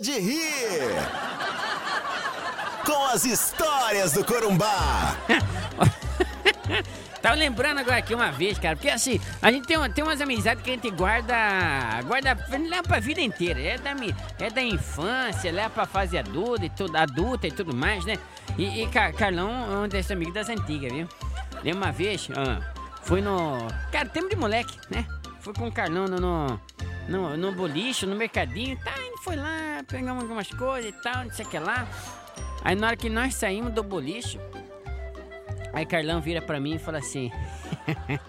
de rir. Com as histórias do Corumbá. Tava lembrando agora aqui uma vez, cara, porque assim, a gente tem, tem umas amizades que a gente guarda, guarda, leva pra vida inteira. É da, é da infância, leva pra fase adulta e tudo, adulta e tudo mais, né? E, e Car- Carlão é um desses amigos das antigas, viu? Lembra uma vez, ah, fui no. Cara, tempo de moleque, né? Fui com o Carlão no, no, no, no boliche, no mercadinho, tá? Foi lá, pegamos algumas coisas e tal, não sei o que lá. Aí na hora que nós saímos do boliche, Aí Carlão vira pra mim e fala assim: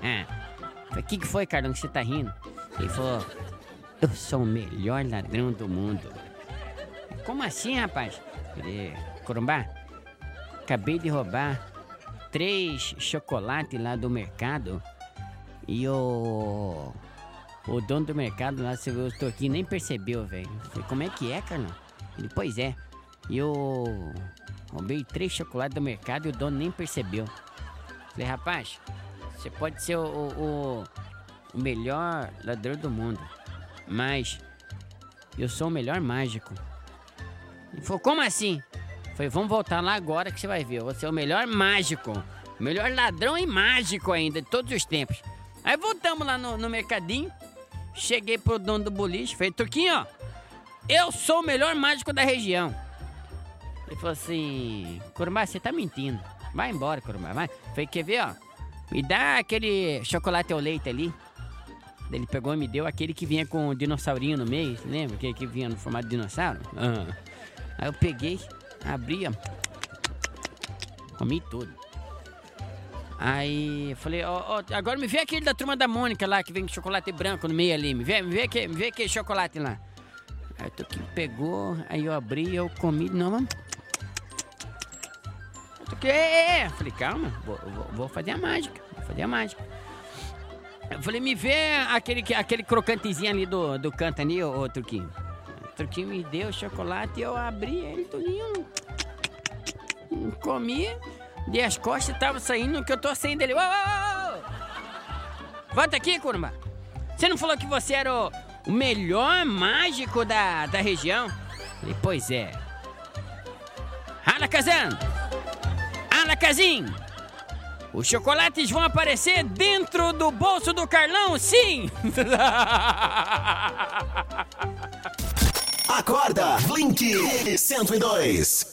O que, que foi, Carlão, que você tá rindo? Ele falou: Eu sou o melhor ladrão do mundo. Como assim, rapaz? Falei: Corumbá, acabei de roubar três chocolates lá do mercado e o. O dono do mercado lá, você viu, o Torquinho nem percebeu, velho. Falei: Como é que é, Carlão? Ele: Pois é. E eu roubei três chocolates do mercado e o dono nem percebeu. Falei, rapaz, você pode ser o, o, o melhor ladrão do mundo, mas eu sou o melhor mágico. Ele falou, como assim? Falei, vamos voltar lá agora que você vai ver. Você é o melhor mágico. Melhor ladrão e mágico ainda, de todos os tempos. Aí voltamos lá no, no mercadinho. Cheguei pro dono do boliche. Falei, Turquinho. Eu sou o melhor mágico da região. Ele falou assim: Corumbá, você tá mentindo. Vai embora, Corumbá, vai. Falei, quer ver, ó? Me dá aquele chocolate ao leite ali. Ele pegou e me deu aquele que vinha com o dinossaurinho no meio, lembra? Aquele que vinha no formato de dinossauro. Ah. Aí eu peguei, abri, ó. Comi tudo. Aí falei, ó, agora me vê aquele da turma da Mônica lá, que vem com chocolate branco no meio ali. Me vê, me vê, aquele, me vê aquele chocolate lá. Aí o Tuquinho pegou, aí eu abri, eu comi de novo. Eu Tuquinho, é, é. Falei, calma, vou, vou- vou fazer a mágica, vou fazer a mágica. Eu falei, me vê aquele, que- aquele crocantezinho ali do, do canto ali, ô, ô Turquinho. O Turquinho me deu o chocolate e eu abri ele tudinho. Comi, dei as costas, tava saindo, que eu tô saindo dele. Ô, ô, ô! Volta aqui, Curumba. Você não falou que você era o, o melhor mágico da, da região? Falei, pois é. Ala Kazan! Ala Kazin! Os chocolates vão aparecer dentro do bolso do Carlão, sim! Acorda, Blink 102.